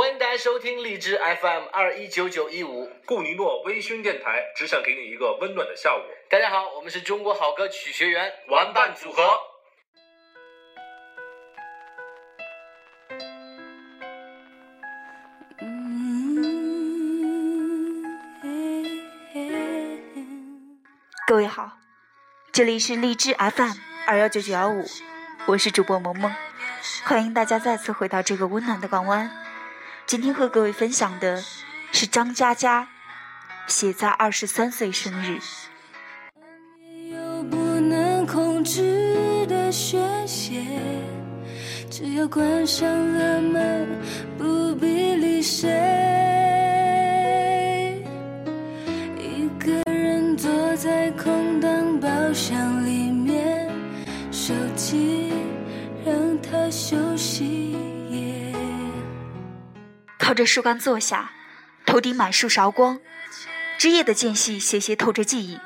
欢迎大家收听荔枝 FM 二一九九一五，顾尼诺微醺电台，只想给你一个温暖的下午。大家好，我们是中国好歌曲学员玩伴组合。各位好，这里是荔枝 FM 二幺九九幺五，我是主播萌萌，欢迎大家再次回到这个温暖的港湾。今天和各位分享的是张嘉佳写在二十三岁生日。有不能控制的宣泄，只有关上了门，不必理谁。靠着树干坐下，头顶满树韶光，枝叶的间隙斜斜透着记忆，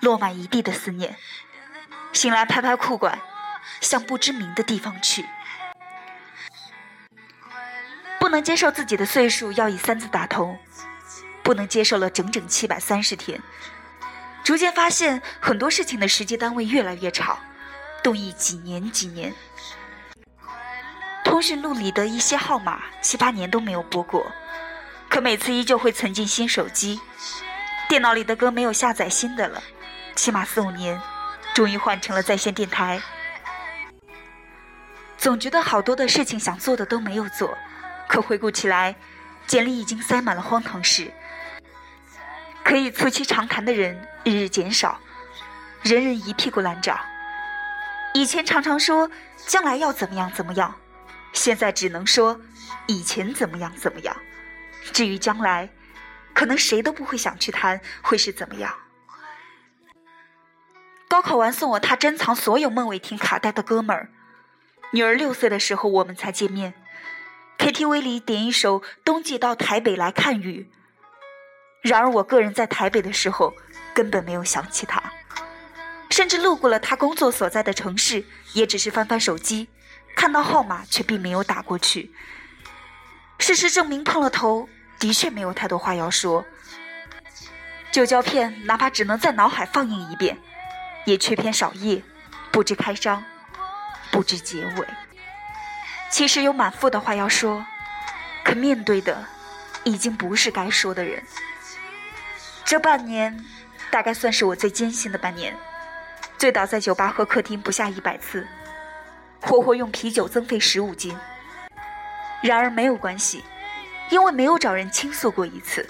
落满一地的思念。醒来拍拍裤管，向不知名的地方去。不能接受自己的岁数要以三字打头，不能接受了整整七百三十天。逐渐发现很多事情的实际单位越来越长，动议几年几年。通讯录里的一些号码，七八年都没有拨过，可每次依旧会存进新手机。电脑里的歌没有下载新的了，起码四五年，终于换成了在线电台。总觉得好多的事情想做的都没有做，可回顾起来，简历已经塞满了荒唐事。可以促膝长谈的人日日减少，人人一屁股烂账。以前常常说将来要怎么样怎么样。现在只能说，以前怎么样怎么样，至于将来，可能谁都不会想去谈会是怎么样。高考完送我他珍藏所有孟伟霆卡带的哥们儿，女儿六岁的时候我们才见面，KTV 里点一首《冬季到台北来看雨》。然而我个人在台北的时候根本没有想起他，甚至路过了他工作所在的城市，也只是翻翻手机。看到号码却并没有打过去。事实证明，碰了头的确没有太多话要说。旧胶片哪怕只能在脑海放映一遍，也缺篇少页，不知开张，不知结尾。其实有满腹的话要说，可面对的已经不是该说的人。这半年，大概算是我最艰辛的半年，醉倒在酒吧和客厅不下一百次。活活用啤酒增肥十五斤，然而没有关系，因为没有找人倾诉过一次，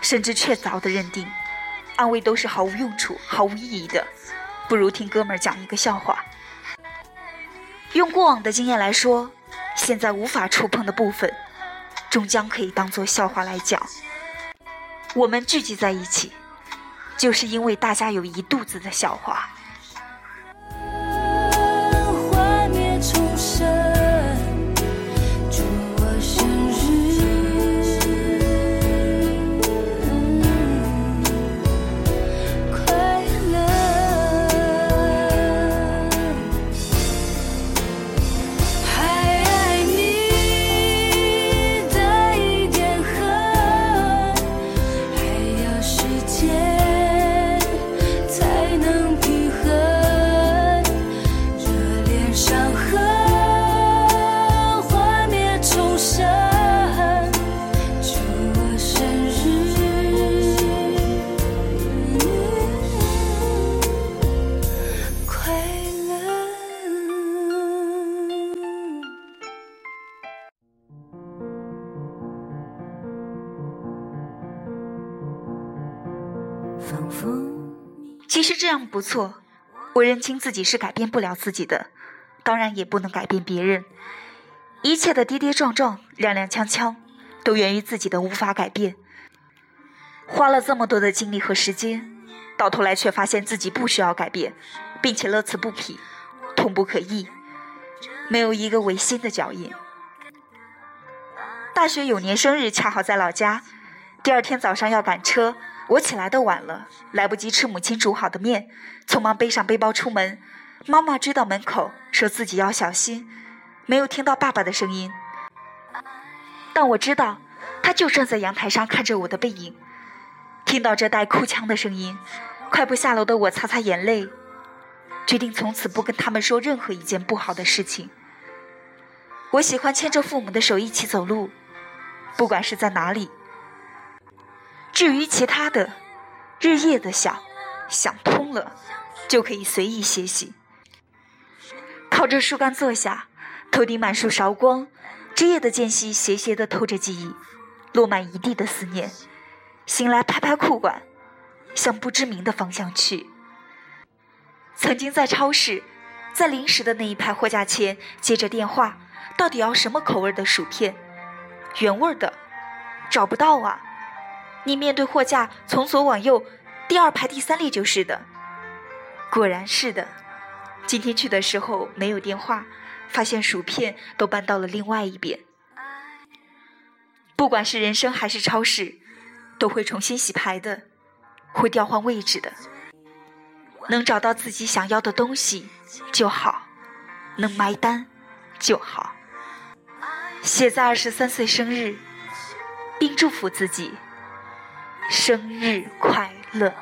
甚至确凿的认定，安慰都是毫无用处、毫无意义的，不如听哥们儿讲一个笑话。用过往的经验来说，现在无法触碰的部分，终将可以当做笑话来讲。我们聚集在一起，就是因为大家有一肚子的笑话。其实这样不错，我认清自己是改变不了自己的，当然也不能改变别人。一切的跌跌撞撞、踉踉跄跄，都源于自己的无法改变。花了这么多的精力和时间，到头来却发现自己不需要改变，并且乐此不疲，痛不可抑，没有一个违心的脚印。大学有年生日，恰好在老家，第二天早上要赶车。我起来的晚了，来不及吃母亲煮好的面，匆忙背上背包出门。妈妈追到门口，说自己要小心，没有听到爸爸的声音。但我知道，他就站在阳台上看着我的背影。听到这带哭腔的声音，快步下楼的我擦擦眼泪，决定从此不跟他们说任何一件不好的事情。我喜欢牵着父母的手一起走路，不管是在哪里。至于其他的，日夜的想，想通了，就可以随意歇息。靠着树干坐下，头顶满树韶光，枝叶的间隙斜斜的透着记忆，落满一地的思念。醒来拍拍裤管，向不知名的方向去。曾经在超市，在零食的那一排货架前接着电话，到底要什么口味的薯片？原味的，找不到啊。你面对货架，从左往右，第二排第三列就是的。果然是的。今天去的时候没有电话，发现薯片都搬到了另外一边。不管是人生还是超市，都会重新洗牌的，会调换位置的。能找到自己想要的东西就好，能埋单就好。写在二十三岁生日，并祝福自己。生日快乐！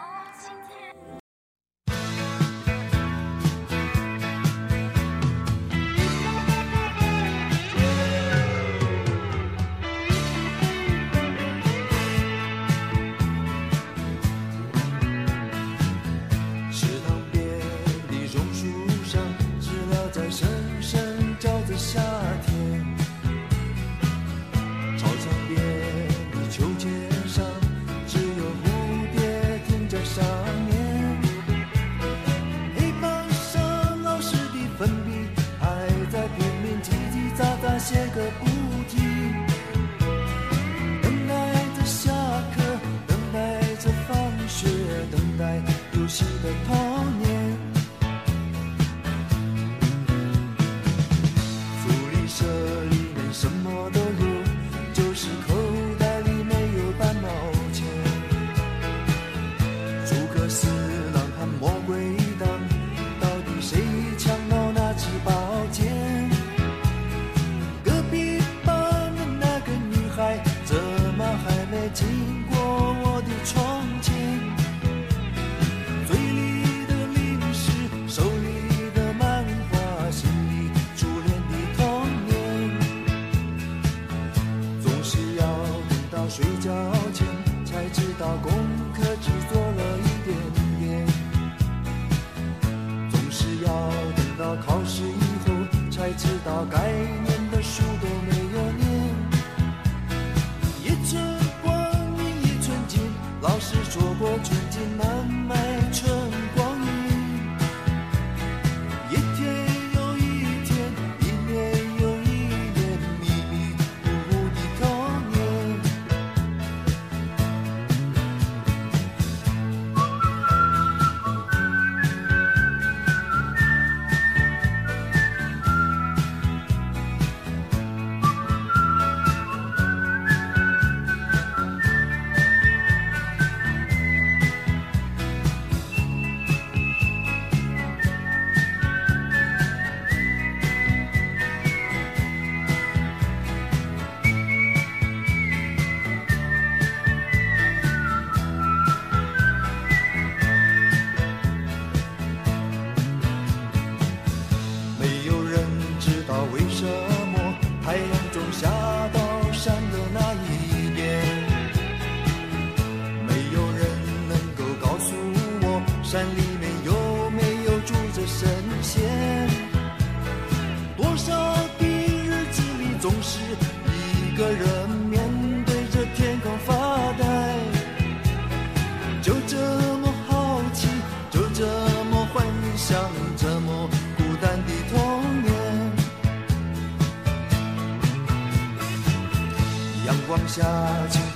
下去。